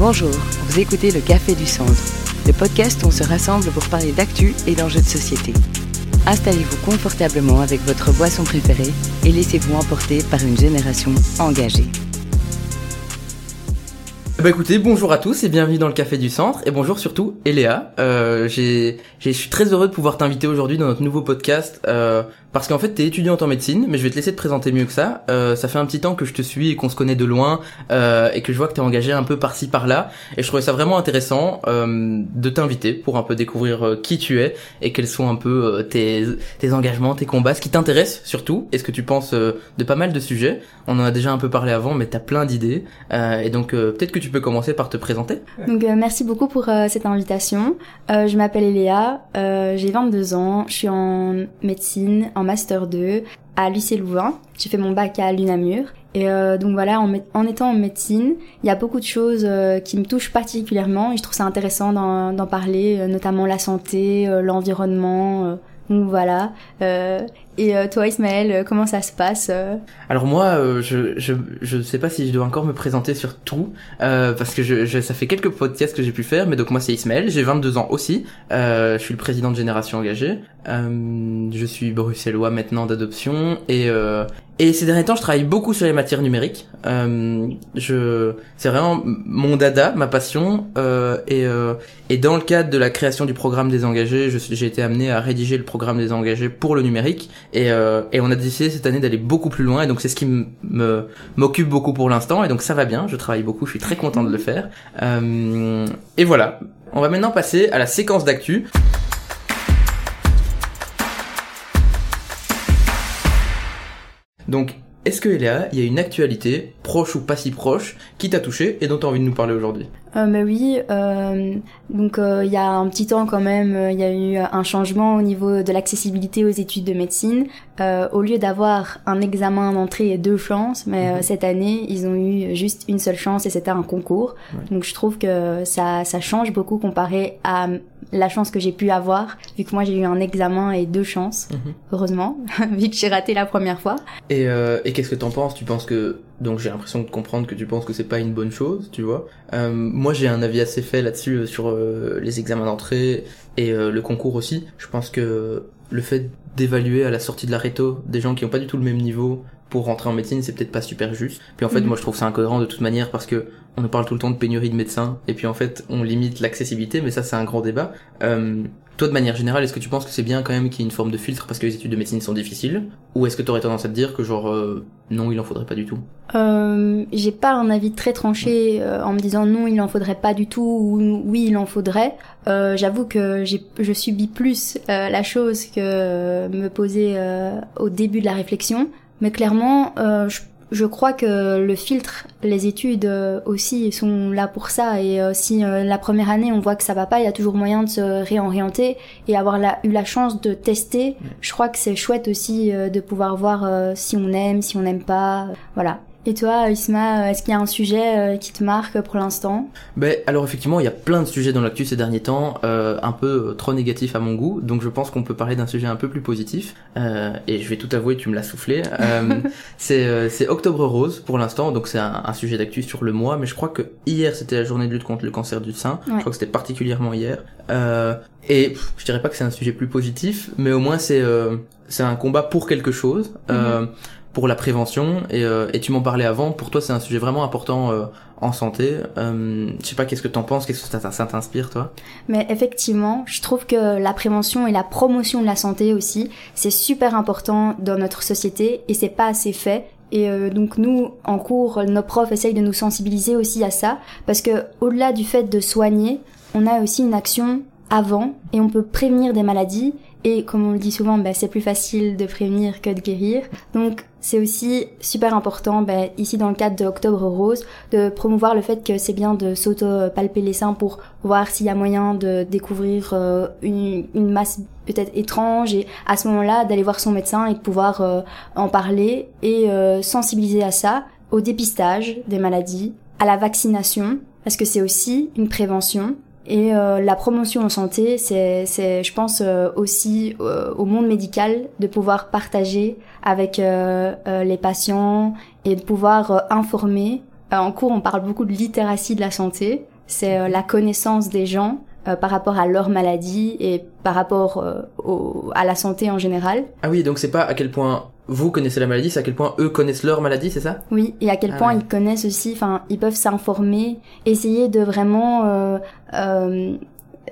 Bonjour, vous écoutez le Café du Centre, le podcast où on se rassemble pour parler d'actu et d'enjeux de société. Installez-vous confortablement avec votre boisson préférée et laissez-vous emporter par une génération engagée. Bah écoutez, bonjour à tous et bienvenue dans le Café du Centre et bonjour surtout Eléa. Euh, je suis très heureux de pouvoir t'inviter aujourd'hui dans notre nouveau podcast euh, parce qu'en fait t'es étudiante en médecine, mais je vais te laisser te présenter mieux que ça. Euh, ça fait un petit temps que je te suis et qu'on se connaît de loin euh, et que je vois que t'es engagé un peu par-ci par-là et je trouvais ça vraiment intéressant euh, de t'inviter pour un peu découvrir euh, qui tu es et quels sont un peu euh, tes, tes engagements, tes combats, ce qui t'intéresse surtout et ce que tu penses euh, de pas mal de sujets. On en a déjà un peu parlé avant, mais t'as plein d'idées et donc peut-être que tu peux commencer par te présenter. Donc merci beaucoup pour cette invitation. Je m'appelle Eléa, j'ai 22 ans, je suis en médecine, master 2 à l'UC Louvain. J'ai fait mon bac à l'UNAMUR. Et donc voilà, en, étant en médecine, il y a beaucoup de choses qui me touchent particulièrement et je trouve ça intéressant d'en parler, notamment la santé, l'environnement. Voilà. Et euh, toi, Ismaël, euh, comment ça se passe euh Alors moi, je, je je sais pas si je dois encore me présenter sur tout parce que je, je, ça fait quelques podcasts que j'ai pu faire, mais donc moi c'est Ismaël, j'ai 22 ans aussi, je suis le président de Génération Engagée, je suis bruxellois maintenant d'adoption et et ces derniers temps, je travaille beaucoup sur les matières numériques. Euh, je, c'est vraiment mon dada, ma passion. Euh, et, euh, et dans le cadre de la création du programme des engagés, j'ai été amené à rédiger le programme des engagés pour le numérique. Et, euh, et on a décidé cette année d'aller beaucoup plus loin. Et donc c'est ce qui me m'occupe beaucoup pour l'instant. Et donc ça va bien. Je travaille beaucoup. Je suis très content de le faire. Euh, et voilà. On va maintenant passer à la séquence d'actu. Donc, est-ce que Eléa, il y a une actualité, proche ou pas si proche, qui t'a touché et dont tu as envie de nous parler aujourd'hui? Euh, bah oui, euh, donc euh, il y a un petit temps quand même, euh, il y a eu un changement au niveau de l'accessibilité aux études de médecine. Au lieu d'avoir un examen d'entrée et deux chances, mais mhm. cette année ils ont eu juste une seule chance et c'était un concours. Donc je trouve que ça, ça change beaucoup comparé à la chance que j'ai pu avoir, vu que moi j'ai eu un examen et deux chances, mhm. heureusement, vu que j'ai raté la première fois. Et, et qu'est-ce que t'en penses? Tu penses que donc j'ai l'impression de comprendre que tu penses que c'est pas une bonne chose, tu vois. Euh, moi j'ai un avis assez fait là-dessus euh, sur euh, les examens d'entrée et euh, le concours aussi. Je pense que le fait d'évaluer à la sortie de la réto des gens qui ont pas du tout le même niveau pour rentrer en médecine, c'est peut-être pas super juste. Puis en fait, mhm. moi je trouve ça incohérent de toute manière parce que on nous parle tout le temps de pénurie de médecins et puis en fait on limite l'accessibilité, mais ça c'est un grand débat. Euh, toi, de manière générale, est-ce que tu penses que c'est bien quand même qu'il y ait une forme de filtre parce que les études de médecine sont difficiles? Ou est-ce que tu tendance à te dire que genre euh, non, il en faudrait pas du tout? Euh, J'ai pas un avis très tranché euh, en me disant non, il en faudrait pas du tout ou oui, il en faudrait. Euh, J'avoue que je subis plus la chose que me poser au début de la réflexion. Mais clairement, je je crois que le filtre, les études euh, aussi sont là pour ça. Et euh, si euh, la première année on voit que ça va pas, il y a toujours moyen de se réorienter et avoir eu la chance de tester. Je crois que c'est chouette aussi de pouvoir voir si on aime, si on n'aime pas. Voilà. Et toi, Isma, est-ce qu'il y a un sujet euh, qui te marque pour l'instant? Ben alors effectivement, il y a plein de sujets dans l'actu ces derniers temps, euh, un peu euh, trop négatifs à mon goût. Donc je pense qu'on peut parler d'un sujet un peu plus positif. Euh, et je vais tout avouer, tu me l'as soufflé. Euh, c'est c'est Octobre Rose pour l'instant, donc c'est un, un, sujet d'actu sur le mois. Mais je crois que hier c'était la journée de lutte contre le cancer du sein. Je crois que c'était particulièrement hier. et je dirais pas que c'est un sujet plus positif, mais au moins c'est c'est un combat pour quelque chose. Mm pour la prévention et, euh, et tu m'en parlais avant. Pour toi, c'est un sujet vraiment important euh, en santé. Euh, je sais pas, qu'est-ce que t'en penses Qu'est-ce que ça, t'inspire, toi? Mais effectivement, je trouve que la prévention et la promotion de la santé aussi, c'est super important dans notre société et c'est pas assez fait. Et euh, donc nous, en cours, nos profs essayent de nous sensibiliser aussi à ça, parce que au-delà du fait de soigner, on a aussi une action avant et on peut prévenir des maladies et comme on le dit souvent, bah, c'est plus facile de prévenir que de guérir. Donc c'est aussi super important, bah, ici dans le cadre de Octobre Rose, de promouvoir le fait que c'est bien de s'auto-palper les seins pour voir s'il y a moyen de découvrir euh, une, masse peut-être étrange et à ce moment-là d'aller voir son médecin et de pouvoir euh, en parler et euh, sensibiliser à ça, au dépistage des maladies, à la vaccination, parce que c'est aussi une prévention et euh, la promotion en santé, c'est, je pense, euh, aussi euh, au monde médical de pouvoir partager avec les patients et de pouvoir informer. en cours, on parle beaucoup de littératie de la santé. c'est euh, la connaissance des gens euh, par rapport à leur maladie et par rapport euh, au, à la santé en général. Ah oui, donc c'est pas à quel point vous connaissez la maladie, c'est à quel point eux connaissent leur maladie, c'est ça? Oui, et à quel Ah point ouais. ils connaissent aussi, enfin, ils peuvent s'informer, essayer de vraiment euh, euh,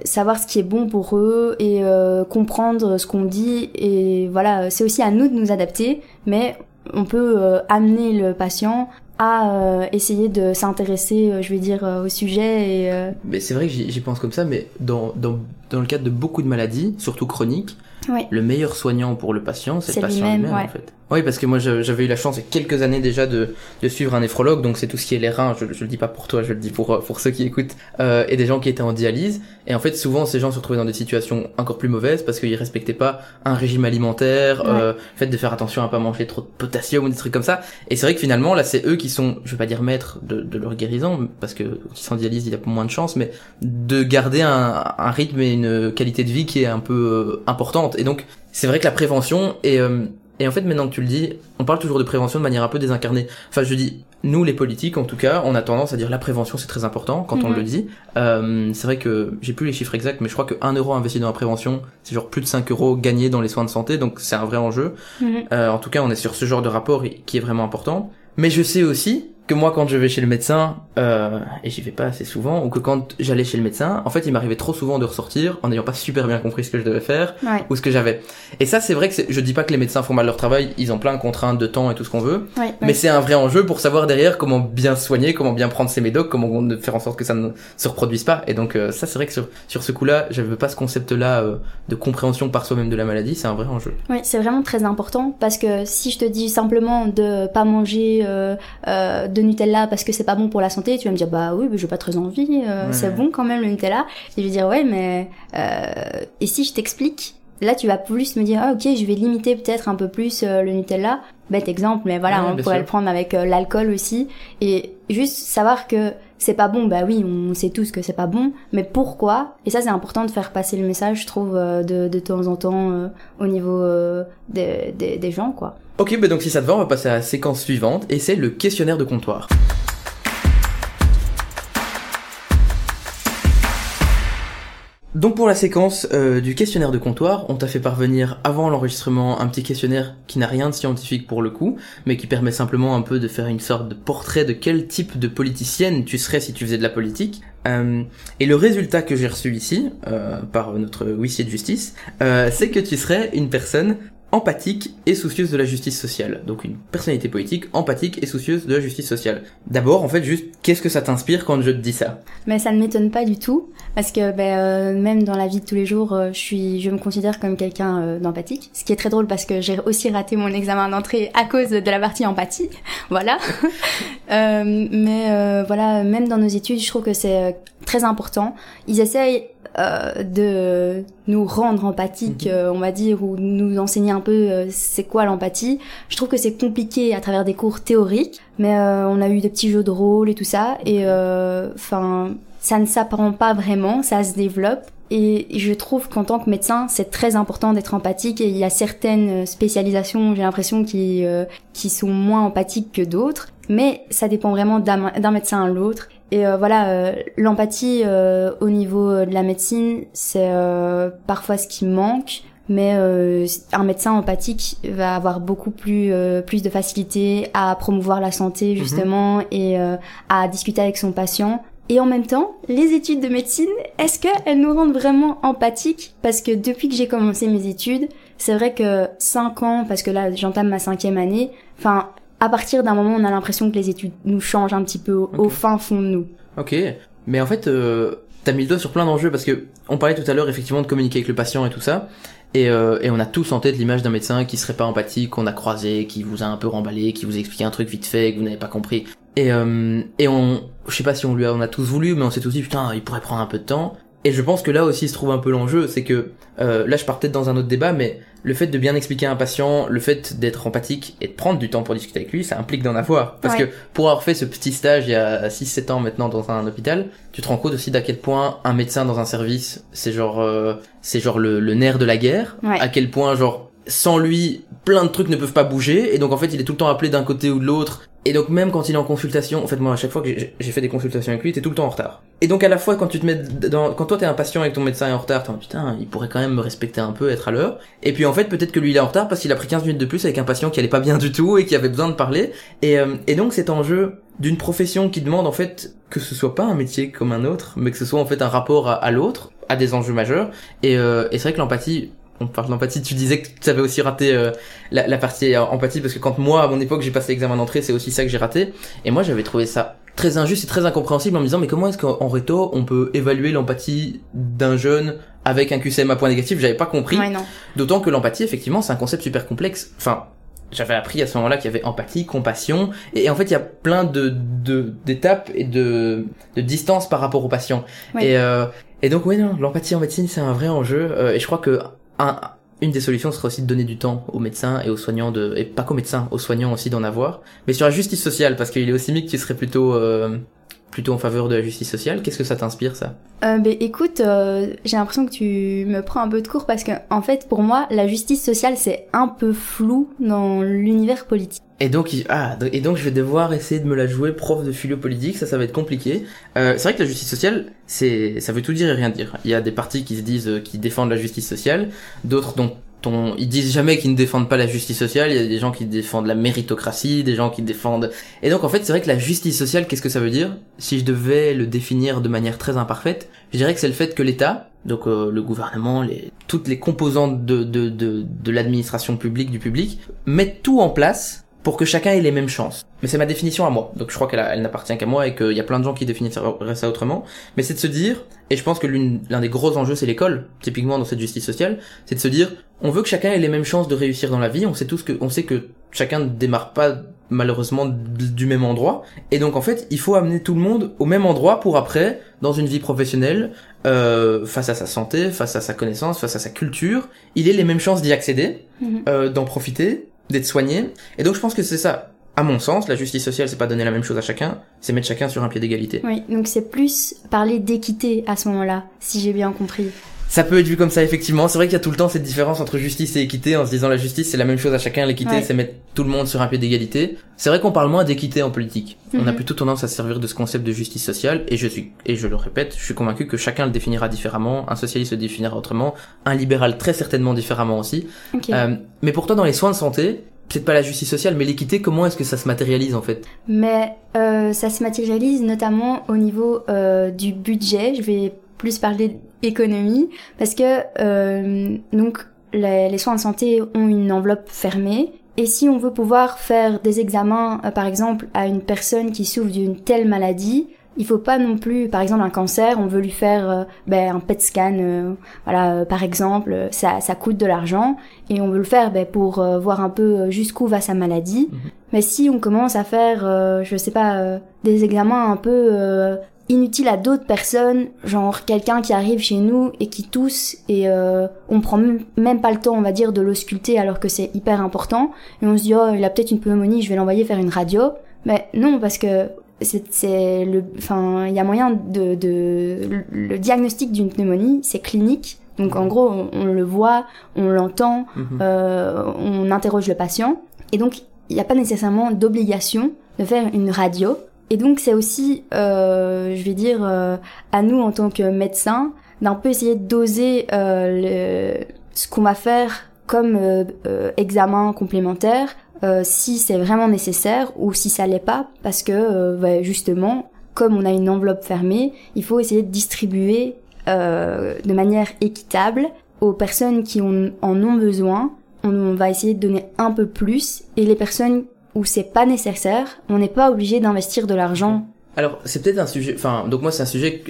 savoir ce qui est bon pour eux et euh, comprendre ce qu'on dit. Et voilà, c'est aussi à nous de nous adapter, mais on peut euh, amener le patient à euh, essayer de s'intéresser, euh, je vais dire, euh, au sujet et euh, Mais c'est vrai que j'y j'y pense comme ça, mais dans, dans, dans le cadre de beaucoup de maladies, surtout chroniques, Oui. le meilleur soignant pour le patient, c'est le patient lui-même, ouais. en fait. Oui, parce que moi j'avais eu la chance il y a quelques années déjà de, de suivre un néphrologue, donc c'est tout ce qui est les reins, je, je le dis pas pour toi, je le dis pour, euh, pour ceux qui écoutent, euh, et des gens qui étaient en dialyse. Et en fait, souvent ces gens se retrouvaient dans des situations encore plus mauvaises parce qu'ils respectaient pas un régime alimentaire, Ouais. euh, le fait de faire attention à pas manger trop de potassium ou des trucs comme ça. Et c'est vrai que finalement, là, c'est eux qui sont, je vais pas dire maîtres de, de leur guérison, parce que quand ils sont en dialyse, il y a moins de chance, mais de garder un, un rythme et une qualité de vie qui est un peu euh, importante. Et donc, c'est vrai que la prévention et euh, et en fait maintenant que tu le dis, on parle toujours de prévention de manière un peu désincarnée. Enfin, je dis nous les politiques en tout cas, on a tendance à dire la prévention c'est très important quand on Mhm. le dit. Euh, c'est vrai que j'ai plus les chiffres exacts, mais je crois que 1 euro investi dans la prévention, c'est genre plus de 5 euros gagnés dans les soins de santé, donc c'est un vrai enjeu. mhm. Euh, en tout cas, on est sur ce genre de rapport qui est vraiment important. Mais je sais aussi que moi, quand je vais chez le médecin, euh, et j'y vais pas assez souvent, ou que quand j'allais chez le médecin, en fait, il m'arrivait trop souvent de ressortir en n'ayant pas super bien compris ce que je devais faire ouais, ou ce que j'avais. Et ça, c'est vrai que je dis pas que les médecins font mal leur travail, ils ont plein de contraintes de temps et tout ce qu'on veut, ouais, mais c'est un vrai enjeu pour savoir derrière comment bien soigner, comment bien prendre ses médocs, comment faire en sorte que ça ne se reproduise pas. Et donc euh, ça, c'est vrai que sur, sur ce coup-là, j'avais pas ce concept-là euh, de compréhension par soi-même de la maladie, c'est un vrai enjeu. Oui, c'est vraiment très important parce que si je te dis simplement de pas manger euh, euh, de Nutella parce que c'est pas bon pour la santé, tu vas me dire bah oui, mais j'ai pas très envie, euh, Ouais. c'est bon quand même le Nutella. Et je vais dire ouais, mais euh, et si je t'explique, là tu vas plus me dire ah ok, je vais limiter peut-être un peu plus euh, le Nutella. Bête exemple, mais voilà, Ouais, on pourrait sûr. le prendre avec euh, l'alcool aussi et juste savoir que c'est pas bon, bah oui, on sait tous que c'est pas bon, mais pourquoi? Et ça, c'est important de faire passer le message, je trouve, euh, de, de temps en temps au niveau des, des, des gens, quoi. Ok, bah donc si ça te va, on va passer à la séquence suivante, et c'est le questionnaire de comptoir. Donc pour la séquence euh, du questionnaire de comptoir, on t'a fait parvenir avant l'enregistrement un petit questionnaire qui n'a rien de scientifique pour le coup, mais qui permet simplement un peu de faire une sorte de portrait de quel type de politicienne tu serais si tu faisais de la politique. Euh, et le résultat que j'ai reçu ici, euh, par notre huissier de justice, euh, c'est que tu serais une personne empathique et soucieuse de la justice sociale. Donc une personnalité politique empathique et soucieuse de la justice sociale. D'abord, en fait, juste, qu'est-ce que ça t'inspire quand je te dis ça? Mais ça ne m'étonne pas du tout, parce que ben, euh, même dans la vie de tous les jours, euh, je suis, je me considère comme quelqu'un euh, d'empathique. Ce qui est très drôle parce que j'ai aussi raté mon examen d'entrée à cause de la partie empathie. voilà. Euh, mais euh, voilà, même dans nos études, je trouve que c'est très important. Ils essayent euh, de nous rendre empathiques, Mhm. euh, on va dire, ou nous enseigner un peu euh, c'est quoi l'empathie. Je trouve que c'est compliqué à travers des cours théoriques, mais euh, on a eu des petits jeux de rôle et tout ça, et enfin, ça ne s'apprend pas vraiment, ça se développe. Et je trouve qu'en tant que médecin, c'est très important d'être empathique. Et il y a certaines spécialisations, j'ai l'impression, qui euh, qui sont moins empathiques que d'autres. Mais ça dépend vraiment d'un médecin à l'autre. Et euh, voilà, euh, l'empathie euh, au niveau de la médecine, c'est euh, parfois ce qui manque. Mais euh, un médecin empathique va avoir beaucoup plus euh, plus de facilité à promouvoir la santé justement et euh, à discuter avec son patient. Et en même temps, les études de médecine, est-ce qu'elles nous rendent vraiment empathiques? Parce que depuis que j'ai commencé mes études, c'est vrai que cinq ans, parce que là j'entame ma cinquième année, enfin, à partir d'un moment, on a l'impression que les études nous changent un petit peu au, fin fond de nous. Ok, mais en fait, euh, t'as mis le doigt sur plein d'enjeux parce que on parlait tout à l'heure effectivement de communiquer avec le patient et tout ça, et, euh, et on a tous en tête l'image d'un médecin qui serait pas empathique, qu'on a croisé, qui vous a un peu remballé, qui vous a expliqué un truc vite fait que vous n'avez pas compris. Et euh, et on, je sais pas si on lui a, on a tous voulu, mais on s'est tous dit putain, il pourrait prendre un peu de temps. Et je pense que là aussi se trouve un peu l'enjeu, c'est que euh, là je pars peut-être dans un autre débat, mais le fait de bien expliquer à un patient, le fait d'être empathique et de prendre du temps pour discuter avec lui, ça implique d'en avoir. Parce Ouais. que pour avoir fait ce petit stage il y a 6-7 ans maintenant dans un hôpital, tu te rends compte aussi d'à quel point un médecin dans un service, c'est genre, euh, c'est genre le, le nerf de la guerre. Ouais. À quel point genre sans lui, plein de trucs ne peuvent pas bouger et donc en fait il est tout le temps appelé d'un côté ou de l'autre Et donc même quand il est en consultation, en fait moi à chaque fois que j'ai fait des consultations avec lui, t'es tout le temps en retard. Et donc à la fois quand tu te mets dans, quand toi t'es un patient et que ton médecin est en retard, t'es putain, il pourrait quand même me respecter un peu, être à l'heure. Et puis en fait peut-être que lui il est en retard parce qu'il a pris 15 minutes de plus avec un patient qui allait pas bien du tout et qui avait besoin de parler. Et, euh, et donc cet enjeu d'une profession qui demande en fait que ce soit pas un métier comme un autre, mais que ce soit en fait un rapport à, l'autre, à des enjeux majeurs. Et, euh, et c'est vrai que l'empathie, on parle d'empathie, tu disais que tu avais aussi raté euh, la, la, partie empathie parce que quand moi à mon époque j'ai passé l'examen d'entrée, c'est aussi ça que j'ai raté. Et moi j'avais trouvé ça très injuste et très incompréhensible en me disant mais comment est-ce qu'en réto on peut évaluer l'empathie d'un jeune avec un QCM à point négatif? J'avais pas compris. D'autant que l'empathie effectivement c'est un concept super complexe. Enfin j'avais appris à ce moment-là qu'il y avait empathie, compassion, et, en fait il y a plein de d'étapes et de, de distance par rapport au patient. Et, euh, et donc oui non, l'empathie en médecine c'est un vrai enjeu, euh, et je crois que un, une des solutions serait aussi de donner du temps aux médecins et aux soignants de, et pas qu'aux médecins, aux soignants aussi d'en avoir, mais sur la justice sociale, parce qu'il est aussi mis que tu serais plutôt, euh, plutôt en faveur de la justice sociale. Qu'est-ce que ça t'inspire, ça? Euh, ben, Écoute, euh, j'ai l'impression que tu me prends un peu de cours parce que, en fait, pour moi, la justice sociale, c'est un peu flou dans l'univers politique. Et donc, ah, et donc je vais devoir essayer de me la jouer prof de philo politique, ça, ça va être compliqué. Euh, c'est vrai que la justice sociale, c'est, ça veut tout dire et rien dire. Il y a des partis qui se disent, euh, qui défendent la justice sociale, d'autres dont ton, ils disent jamais qu'ils ne défendent pas la justice sociale. Il y a des gens qui défendent la méritocratie, des gens qui défendent. Et donc en fait, c'est vrai que la justice sociale, qu'est-ce que ça veut dire? Si je devais le définir de manière très imparfaite, je dirais que c'est le fait que l'État, donc euh, le gouvernement, les, toutes les composantes de de de, de l'administration publique, du public, mettent tout en place pour que chacun ait les mêmes chances. Mais c'est ma définition à moi. Donc je crois qu'elle elle, n'appartient qu'à moi et qu'il y a plein de gens qui définissent ça autrement. Mais c'est de se dire, et je pense que l'un des gros enjeux c'est l'école, typiquement dans cette justice sociale, c'est de se dire, on veut que chacun ait les mêmes chances de réussir dans la vie. On sait tous que, on sait que chacun ne démarre pas malheureusement du même endroit. Et donc en fait, il faut amener tout le monde au même endroit pour après, dans une vie professionnelle, euh, face à sa santé, face à sa connaissance, face à sa culture, il ait les mêmes chances d'y accéder, mhm. euh, d'en profiter d'être soigné. Et donc je pense que c'est ça. À mon sens, la justice sociale, c'est pas donner la même chose à chacun, c'est mettre chacun sur un pied d'égalité. Oui, donc c'est plus parler d'équité à ce moment-là, si j'ai bien compris. Ça peut être vu comme ça, effectivement. C'est vrai qu'il y a tout le temps cette différence entre justice et équité, en se disant la justice c'est la même chose à chacun, l'équité c'est mettre tout le monde sur un pied d'égalité. C'est vrai qu'on parle moins d'équité en politique. On a mhm. plutôt tendance à se servir de ce concept de justice sociale, et je suis, et je le répète, je suis convaincu que chacun le définira différemment, un socialiste le définira autrement, un libéral très certainement différemment aussi. Euh, mais pour toi, dans les soins de santé, peut-être pas la justice sociale, mais l'équité, comment est-ce que ça se matérialise en fait? Mais euh, ça se matérialise notamment au niveau euh, du budget. Je vais plus parler d'économie parce que euh, donc les, les, soins de santé ont une enveloppe fermée. Et si on veut pouvoir faire des examens, euh, par exemple, à une personne qui souffre d'une telle maladie, il faut pas non plus, par exemple, un cancer, on veut lui faire euh, ben, un PET scan, euh, voilà, par exemple, ça, ça coûte de l'argent et on veut le faire ben, pour voir un peu jusqu'où va sa maladie. Mhm. Mais si on commence à faire, je sais pas, des examens un peu inutiles à d'autres personnes, genre quelqu'un qui arrive chez nous et qui tousse et on prend même pas le temps, on va dire, de l'ausculter alors que c'est hyper important. Et on se dit oh il a peut-être une pneumonie, je vais l'envoyer faire une radio. Mais non parce que c'est le enfin il y a moyen de, de le diagnostic d'une pneumonie c'est clinique. Donc en gros on, le voit on l'entend mhm. euh, on interroge le patient. Et donc il n'y a pas nécessairement d'obligation de faire une radio et donc c'est aussi euh, je vais dire euh, à nous en tant que médecins d'un peu essayer de doser euh, le, ce qu'on va faire comme euh, examen complémentaire euh, si c'est vraiment nécessaire ou si ça l'est pas, parce que euh, justement, comme on a une enveloppe fermée, il faut essayer de distribuer euh, de manière équitable aux personnes qui en ont besoin. On, va essayer de donner un peu plus et les personnes où c'est pas nécessaire, on n'est pas obligé d'investir de l'argent. Alors c'est peut-être un sujet, enfin donc moi c'est un sujet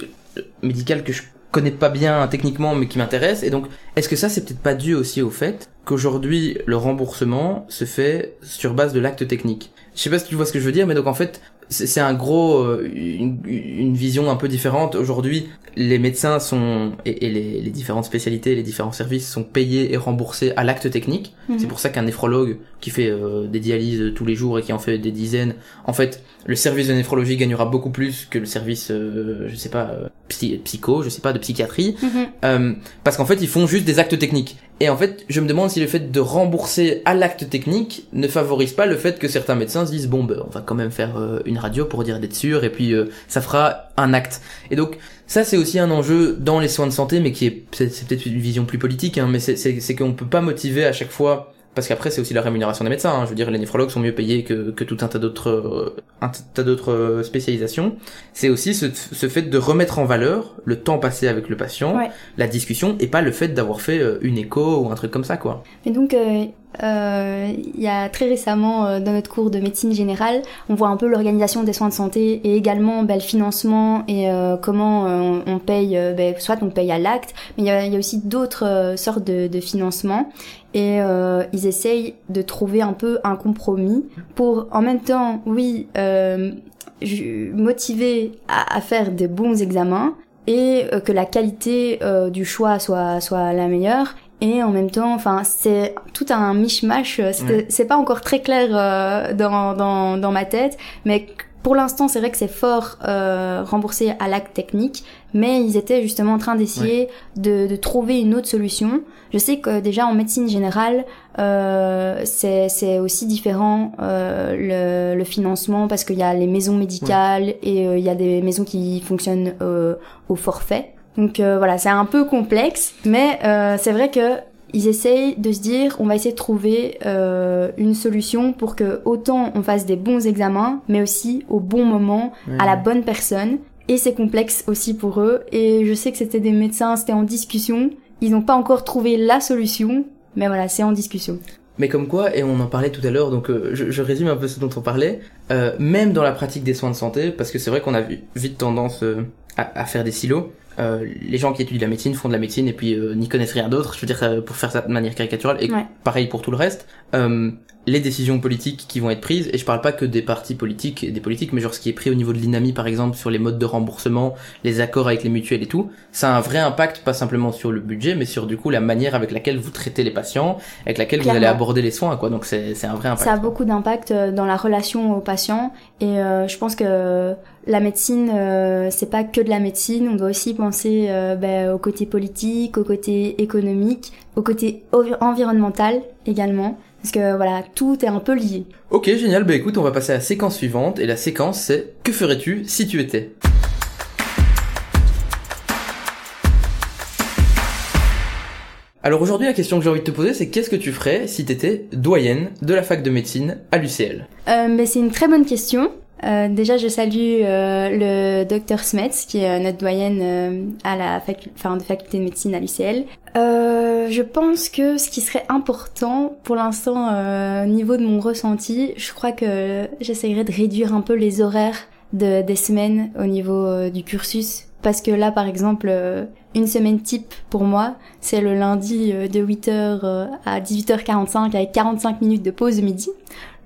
médical que je connais pas bien techniquement mais qui m'intéresse et donc est-ce que ça c'est peut-être pas dû aussi au fait qu'aujourd'hui le remboursement se fait sur base de l'acte technique? Je sais pas si tu vois ce que je veux dire mais donc en fait c'est un gros, euh, une, une, vision un peu différente. Aujourd'hui, les médecins sont et, et les, les, différentes spécialités, les différents services sont payés et remboursés à l'acte technique. Mhm. C'est pour ça qu'un néphrologue qui fait euh, des dialyses tous les jours et qui en fait des dizaines, en fait, le service de néphrologie gagnera beaucoup plus que le service, euh, je sais pas, psycho, je sais pas, de psychiatrie, mhm. parce qu'en fait, ils font juste des actes techniques. Et en fait, je me demande si le fait de rembourser à l'acte technique ne favorise pas le fait que certains médecins se disent bon, ben, on va quand même faire euh, radio pour dire d'être sûr, et puis euh, ça fera un acte. Et donc ça, c'est aussi un enjeu dans les soins de santé, mais qui est c'est peut-être une vision plus politique, hein, mais c'est qu'on peut pas motiver à chaque fois parce qu'après c'est aussi la rémunération des médecins. Hein. Je veux dire, les néphrologues sont mieux payés que, que tout un tas d'autres euh, un tas d'autres euh, spécialisations. C'est aussi ce, ce, fait de remettre en valeur le temps passé avec le patient, la discussion, et pas le fait d'avoir fait euh, une écho ou un truc comme ça, quoi. Et donc, euh, il y a très récemment euh, dans notre cours de médecine générale, on voit un peu l'organisation des soins de santé et également ben, le financement et euh, comment on, on, paye, ben, soit on paye à l'acte, mais il y a, y a, aussi d'autres sortes de, de, financement et ils essayent de trouver un peu un compromis pour en même temps, oui, motiver à, à, faire des bons examens et que la qualité du choix soit soit la meilleure et en même temps, enfin, c'est tout un mishmash. C'est pas encore très clair euh, dans, dans, dans ma tête, mais pour l'instant, c'est vrai que c'est fort euh, remboursé à l'acte technique, mais ils étaient justement en train d'essayer de, de, trouver une autre solution. Je sais que déjà en médecine générale, euh, c'est aussi différent euh, le, le, financement parce qu'il y a les maisons médicales et euh, il y a des maisons qui fonctionnent euh, au forfait. Donc euh, voilà, c'est un peu complexe, mais euh, c'est vrai que ils essayent de se dire on va essayer de trouver euh, une solution pour que autant on fasse des bons examens, mais aussi au bon moment, à la bonne personne. Et c'est complexe aussi pour eux. Et je sais que c'était des médecins, c'était en discussion. Ils n'ont pas encore trouvé la solution, mais voilà, c'est en discussion. Mais comme quoi, et on en parlait tout à l'heure, donc je, je, résume un peu ce dont on parlait, euh, même dans la pratique des soins de santé, parce que c'est vrai qu'on a vite tendance à, à, faire des silos, euh, les gens qui étudient la médecine font de la médecine et puis euh, n'y connaissent rien d'autre. Je veux dire, pour faire ça de manière caricaturale. Et pareil pour tout le reste. Euh, les décisions politiques qui vont être prises, et je parle pas que des partis politiques et des politiques, mais genre ce qui est pris au niveau de l'INAMI par exemple sur les modes de remboursement, les accords avec les mutuelles et tout, ça a un vrai impact pas simplement sur le budget, mais sur du coup la manière avec laquelle vous traitez les patients, avec laquelle vous allez aborder les soins, quoi. Donc c'est un vrai impact. Ça a beaucoup d'impact euh, dans la relation aux patients, et euh, je pense que la médecine, euh, c'est pas que de la médecine, on doit aussi penser euh, ben, au côté politique, au côté économique, au côté environnemental également. Parce que voilà, tout est un peu lié. Ok, génial. Bah écoute, on va passer à la séquence suivante. Et la séquence, c'est Que ferais-tu si tu étais? Alors aujourd'hui, la question que j'ai envie de te poser, c'est qu'est-ce que tu ferais si t'étais doyenne de la fac de médecine à l'UCL euh, mais C'est une très bonne question. Euh, déjà, je salue euh, le docteur Smets, qui est euh, notre doyenne euh, à la facu de faculté de médecine à l'UCL. je pense que ce qui serait important pour l'instant au niveau de mon ressenti, je crois que j'essayerais de réduire un peu les horaires de, des semaines au niveau du cursus. Parce que là, par exemple, une semaine type pour moi, c'est le lundi de 8h à 18h45 avec 45 minutes de pause midi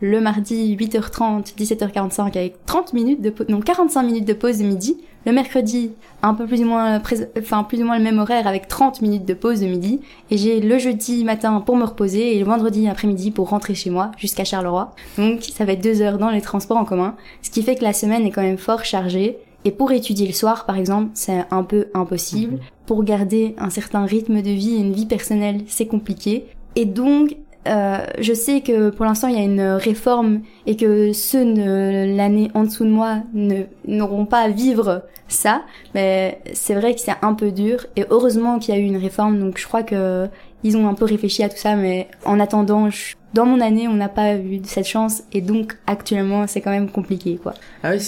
le mardi 8h30, 17h45 avec 30 minutes de non 45 minutes de pause de midi, le mercredi un peu plus ou moins enfin plus ou moins le même horaire avec 30 minutes de pause de midi et j'ai le jeudi matin pour me reposer et le vendredi après-midi pour rentrer chez moi jusqu'à Charleroi. Donc ça va être deux heures dans les transports en commun, ce qui fait que la semaine est quand même fort chargée. Et pour étudier le soir, par exemple, c'est un peu impossible. Mhm. Pour garder un certain rythme de vie et une vie personnelle, c'est compliqué. Et donc, euh, je sais que pour l'instant il y a une réforme et que ceux de l'année en dessous de moi n'auront pas à vivre ça, mais c'est vrai que c'est un peu dur et heureusement qu'il y a eu une réforme. Donc je crois que ils ont un peu réfléchi à tout ça. Mais en attendant je dans mon année, on n'a pas eu cette chance. Et donc actuellement, c'est quand même compliqué, quoi. Ah oui,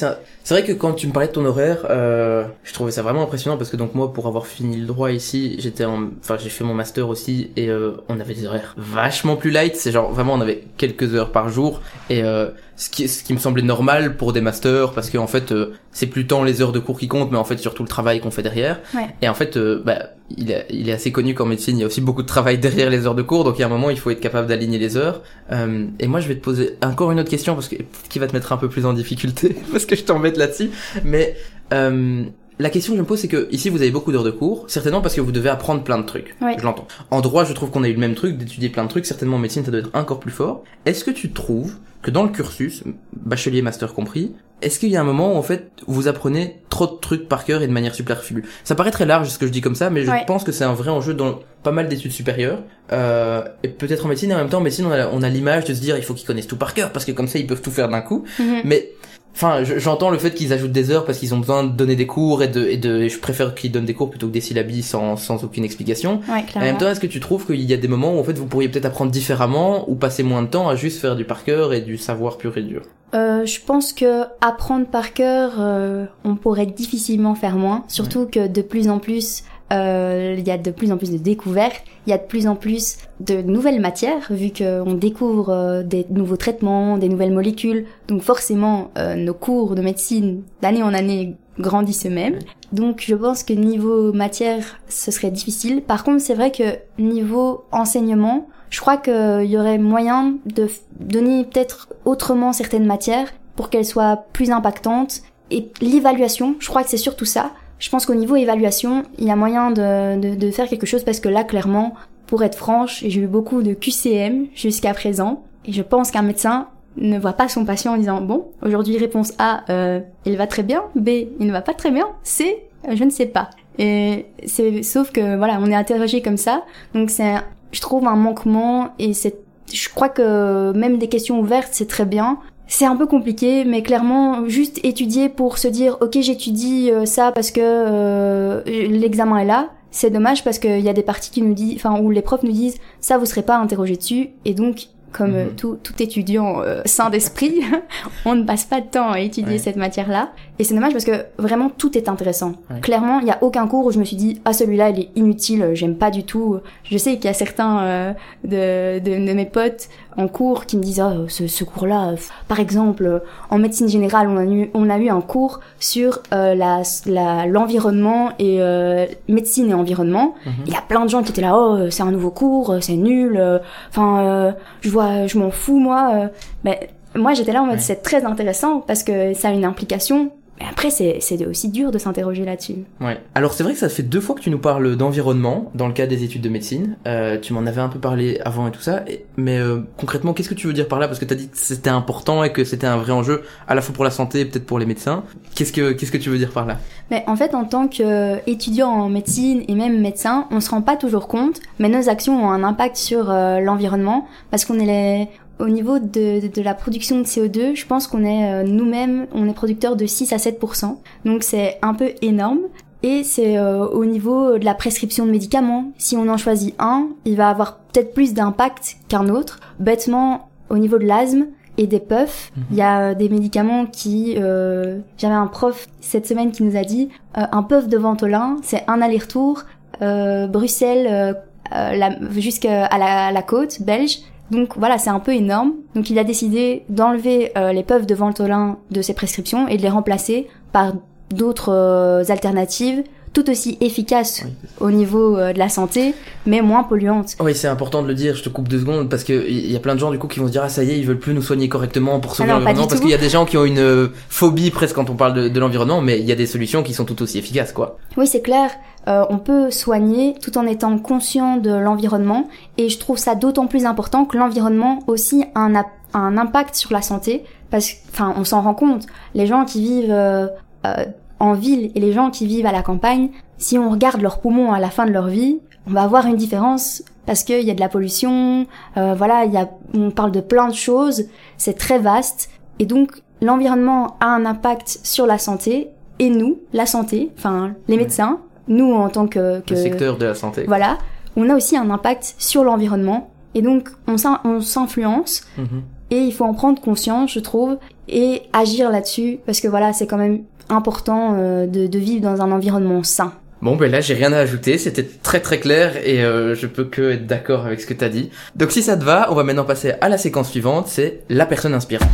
c'est vrai que quand tu me parlais de ton horaire, euh, je trouvais ça vraiment impressionnant parce que donc moi, pour avoir fini le droit ici, j'étais en, enfin, j'ai fait mon master aussi et euh, on avait des horaires vachement plus light. C'est genre vraiment, on avait quelques heures par jour et euh, ce qui, ce qui me semblait normal pour des masters parce que en fait, euh, c'est plus tant les heures de cours qui comptent, mais en fait surtout le travail qu'on fait derrière. Ouais. Et en fait, euh, bah il est, il est assez connu qu'en médecine, il y a aussi beaucoup de travail derrière les heures de cours, donc il y a un moment, il faut être capable d'aligner les heures. Euh, et moi, je vais te poser encore une autre question, parce que qui va te mettre un peu plus en difficulté, parce que je t'embête là-dessus. Mais euh, la question que je me pose, c'est que ici, vous avez beaucoup d'heures de cours, certainement parce que vous devez apprendre plein de trucs. Oui. Je l'entends. En droit, je trouve qu'on a eu le même truc, d'étudier plein de trucs. Certainement, en médecine, ça doit être encore plus fort. Est-ce que tu trouves que dans le cursus, bachelier, master compris, est-ce qu'il y a un moment où en fait vous apprenez trop de trucs par cœur et de manière superflue? Ça paraît très large ce que je dis comme ça, mais je pense que c'est un vrai enjeu dans pas mal d'études supérieures. Euh, et peut-être en médecine, et en même temps en médecine on a, on a l'image de se dire il faut qu'ils connaissent tout par cœur parce que comme ça ils peuvent tout faire d'un coup. Mhm. Mais enfin, je- j'entends le fait qu'ils ajoutent des heures parce qu'ils ont besoin de donner des cours et de, et de et je préfère qu'ils donnent des cours plutôt que des syllabies sans, sans aucune explication. Ouais, En même temps, est-ce que tu trouves qu'il y a des moments où en fait vous pourriez peut-être apprendre différemment ou passer moins de temps à juste faire du par cœur et du savoir pur et dur? Euh, je pense que apprendre par cœur, euh, on pourrait difficilement faire moins. Surtout que de plus en plus, euh, il y a de plus en plus de découvertes, il y a de plus en plus de nouvelles matières, vu qu'on découvre euh, des nouveaux traitements, des nouvelles molécules. Donc forcément, euh, nos cours de médecine, d'année en année, grandissent eux-mêmes. Donc je pense que niveau matière, ce serait difficile. Par contre, c'est vrai que niveau enseignement, je crois qu'il y aurait moyen de donner peut-être autrement certaines matières pour qu'elles soient plus impactantes. Et l'évaluation, je crois que c'est surtout ça. Je pense qu'au niveau évaluation, il y a moyen de, de, de faire quelque chose parce que là, clairement, pour être franche, j'ai eu beaucoup de QCM jusqu'à présent. Et je pense qu'un médecin ne voit pas son patient en disant bon aujourd'hui réponse A euh, il va très bien. B il ne va pas très bien. C je ne sais pas. Et c'est sauf que voilà on est interrogé comme ça. Donc c'est je trouve un manquement et c'est je crois que même des questions ouvertes c'est très bien c'est un peu compliqué mais clairement juste étudier pour se dire ok j'étudie euh, ça parce que euh, l'examen est là c'est dommage parce qu'il y a des parties qui nous disent enfin où les profs nous disent ça vous serez pas interrogé dessus et donc comme euh, Mhm. tout, tout étudiant euh, sain d'esprit, on ne passe pas de temps à étudier Ouais. cette matière-là. Et c'est dommage parce que vraiment tout est intéressant. Ouais. Clairement, il y a aucun cours où je me suis dit ah celui-là il est inutile, euh, j'aime pas du tout. Je sais qu'il y a certains euh, de, de, de mes potes en cours qui me disent ah ce, ce cours-là, par exemple en médecine générale on a eu on a eu un cours sur euh, la la- l'environnement et euh, médecine et environnement. Mhm. Il y a plein de gens qui étaient là oh c'est un nouveau cours, c'est nul. euh, Enfin euh, je vois je m'en fous moi. euh. Mais moi j'étais là en mode Ouais. c'est très intéressant parce que ça a une implication. Mais après c'est aussi dur de s'interroger là-dessus. Ouais. Alors c'est vrai que ça fait deux fois que tu nous parles d'environnement dans le cadre des études de médecine. Euh, tu m'en avais un peu parlé avant et tout ça. Et- mais euh, concrètement, qu'est-ce que tu veux dire par là? Parce que t'as dit que c'était important et que c'était un vrai enjeu à la fois pour la santé et peut-être pour les médecins. Qu'est-ce que qu'est-ce que tu veux dire par là? Mais en fait, en tant qu'étudiant en médecine et même médecin, on se rend pas toujours compte, mais nos actions ont un impact sur euh, l'environnement parce qu'on est les... au niveau de, de, de la production de CO2, je pense qu'on est euh, nous-mêmes, on est producteur de 6 à 7%. Donc c'est un peu énorme. Et c'est euh, au niveau de la prescription de médicaments. Si on en choisit un, il va avoir peut-être plus d'impact qu'un autre. Bêtement, au niveau de l'asthme et des puffs, Mhm. il y a des médicaments qui... euh, J'avais un prof cette semaine qui nous a dit euh, un puff de Ventolin, c'est un aller-retour euh, Bruxelles euh, euh, jusqu'à la, la côte belge. Donc voilà, c'est un peu énorme. Donc il a décidé d'enlever euh, les puffs de Ventolin de ses prescriptions et de les remplacer par d'autres euh, alternatives tout aussi efficaces Oui. au niveau euh, de la santé, mais moins polluantes. Oui, c'est important de le dire. Je te coupe deux secondes parce que il y a plein de gens du coup qui vont se dire ah ça y est, ils veulent plus nous soigner correctement pour sauver Ah non, pas l'environnement parce qu'il y a des gens qui ont une euh, phobie presque quand on parle de, de l'environnement, mais il y a des solutions qui sont tout aussi efficaces quoi. Oui, c'est clair. Euh, on peut soigner tout en étant conscient de l'environnement et je trouve ça d'autant plus important que l'environnement aussi a un, a un impact sur la santé parce enfin, on s'en rend compte. Les gens qui vivent euh, euh, en ville et les gens qui vivent à la campagne, si on regarde leurs poumons à la fin de leur vie, on va avoir une différence parce qu'il y a de la pollution, euh, voilà, il y a, on parle de plein de choses, c'est très vaste et donc l'environnement a un impact sur la santé et nous, la santé, enfin les médecins, nous en tant que, que Le secteur de la santé. voilà, on a aussi un impact sur l'environnement et donc on s'influence Mhm. et il faut en prendre conscience, je trouve, et agir là-dessus parce que voilà, c'est quand même important euh, de, de vivre dans un environnement sain. Bon ben là j'ai rien à ajouter, c'était très très clair et euh, je peux que être d'accord avec ce que t'as dit. Donc si ça te va, on va maintenant passer à la séquence suivante, c'est la personne inspirante.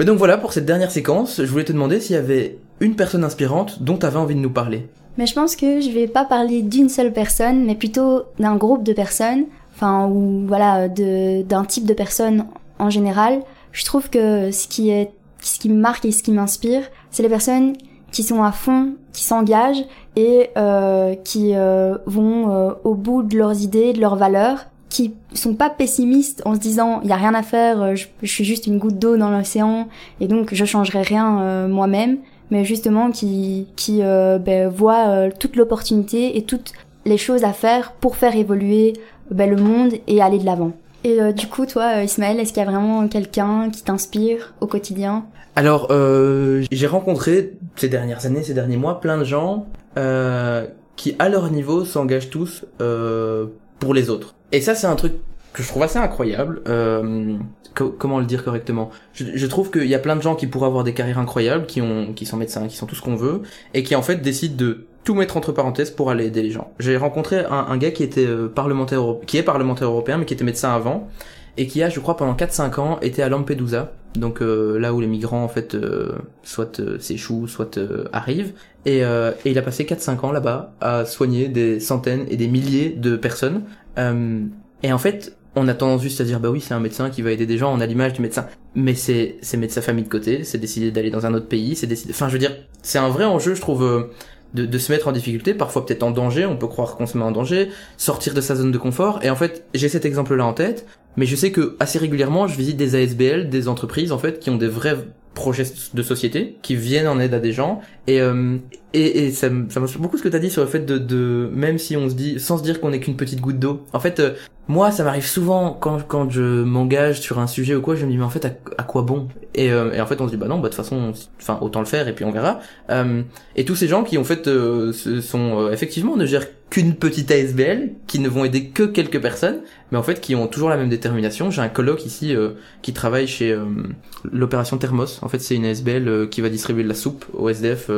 Mais donc voilà, pour cette dernière séquence, je voulais te demander s'il y avait une personne inspirante dont tu avais envie de nous parler. Mais je pense que je vais pas parler d'une seule personne, mais plutôt d'un groupe de personnes, enfin, ou voilà, d'un type de personnes en général. Je trouve que ce qui est, ce qui me marque et ce qui m'inspire, c'est les personnes qui sont à fond, qui s'engagent et euh, qui euh, vont euh, au bout de leurs idées, de leurs valeurs, qui sont pas pessimistes en se disant il y a rien à faire, euh, je, suis juste une goutte d'eau dans l'océan et donc je changerai rien euh, moi-même, mais justement qui qui ben, voient toute l'opportunité et toutes les choses à faire pour faire évoluer ben, le monde et aller de l'avant. Et du coup, toi, Ismaël, est-ce qu'il y a vraiment quelqu'un qui t'inspire au quotidien? Alors, euh, j'ai rencontré ces dernières années, ces derniers mois, plein de gens euh, qui, à leur niveau, s'engagent tous euh, pour les autres. Et ça, c'est un truc que je trouve assez incroyable. Euh, comment le dire correctement? Je, trouve qu'il y a plein de gens qui pourraient avoir des carrières incroyables, qui ont, qui sont médecins, qui sont tout ce qu'on veut, et qui en fait décident de tout mettre entre parenthèses pour aller aider les gens. J'ai rencontré un, un, gars qui était euh, parlementaire, qui est parlementaire européen, mais qui était médecin avant, et qui a, je crois, pendant 4-5 ans, été à Lampedusa, donc euh, là où les migrants en fait euh, soit euh, s'échouent, soit arrivent, et, et, il a passé 4-5 ans là-bas à soigner des centaines et des milliers de personnes. et en fait, on a tendance juste à dire bah oui c'est un médecin qui va aider des gens, on a l'image du médecin, mais c'est c'est mettre sa famille de côté, c'est décider d'aller dans un autre pays, c'est décider, enfin je veux dire c'est un vrai enjeu je trouve de, de, se mettre en difficulté, parfois peut-être en danger, on peut croire qu'on se met en danger, sortir de sa zone de confort. Et en fait, j'ai cet exemple-là en tête, mais je sais que assez régulièrement, je visite des ASBL, des entreprises en fait, qui ont des vrais projets de société, qui viennent en aide à des gens. Et, euh, et, et ça, ça m'inspire beaucoup ce que tu as dit sur le fait de, de, même si on se dit, sans se dire qu'on est qu'une petite goutte d'eau. En fait, euh, moi, ça m'arrive souvent quand, quand je m'engage sur un sujet ou quoi, je me dis, mais en fait, à, quoi bon? Et, euh, et, en fait, on se dit, bah non, bah de toute façon, enfin, autant le faire et puis on verra. Euh, et tous ces gens qui, en fait, euh, sont effectivement ne gèrent qu'une petite ASBL, qui ne vont aider que quelques personnes, mais en fait qui ont toujours la même détermination. J'ai un colloque ici qui travaille chez l'opération Thermos. En fait, c'est une ASBL qui va distribuer de la soupe au SDF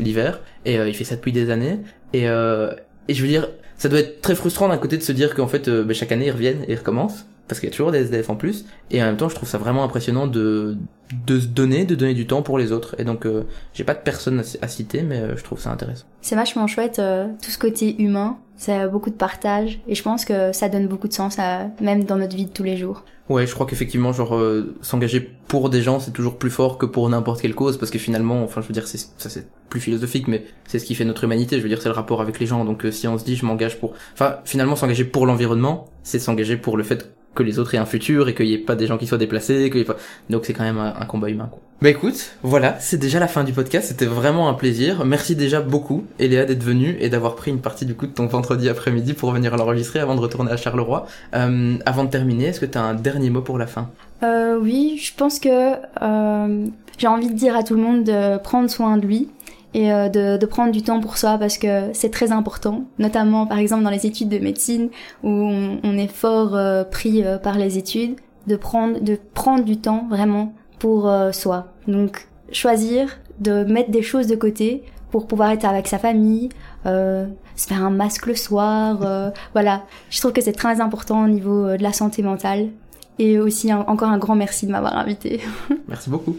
l'hiver, et il fait ça depuis des années. Et, et je veux dire, ça doit être très frustrant d'un côté de se dire qu'en fait euh, bah, chaque année ils reviennent et ils recommencent parce qu'il y a toujours des SDF en plus et en même temps je trouve ça vraiment impressionnant de de se donner de donner du temps pour les autres et donc euh, j'ai pas de personne à, citer mais euh, je trouve ça intéressant c'est vachement chouette tout ce côté humain c'est beaucoup de partage et je pense que ça donne beaucoup de sens à, même dans notre vie de tous les jours Ouais, je crois qu'effectivement, genre euh, s'engager pour des gens, c'est toujours plus fort que pour n'importe quelle cause, parce que finalement, enfin, je veux dire, c'est ça, c'est plus philosophique, mais c'est ce qui fait notre humanité. Je veux dire, c'est le rapport avec les gens. Donc, euh, si on se dit, je m'engage pour, enfin, finalement, s'engager pour l'environnement, c'est s'engager pour le fait que les autres aient un futur et qu'il n'y ait pas des gens qui soient déplacés, pas... donc c'est quand même un, combat humain. Quoi. Bah écoute, voilà, c'est déjà la fin du podcast, c'était vraiment un plaisir. Merci déjà beaucoup, Eléa, d'être venue et d'avoir pris une partie du coup de ton vendredi après-midi pour venir l'enregistrer avant de retourner à Charleroi. Euh, avant de terminer, est-ce que tu as un dernier mot pour la fin? Euh, Oui, je pense que euh, j'ai envie de dire à tout le monde de prendre soin de lui, et euh, de, prendre du temps pour soi parce que c'est très important, notamment par exemple dans les études de médecine où on, on est fort euh, pris euh, par les études, de prendre, de prendre du temps vraiment pour soi. Donc choisir de mettre des choses de côté pour pouvoir être avec sa famille, se faire un masque le soir, voilà. Je trouve que c'est très important au niveau de la santé mentale. Et aussi encore un grand merci de m'avoir invité. Merci beaucoup.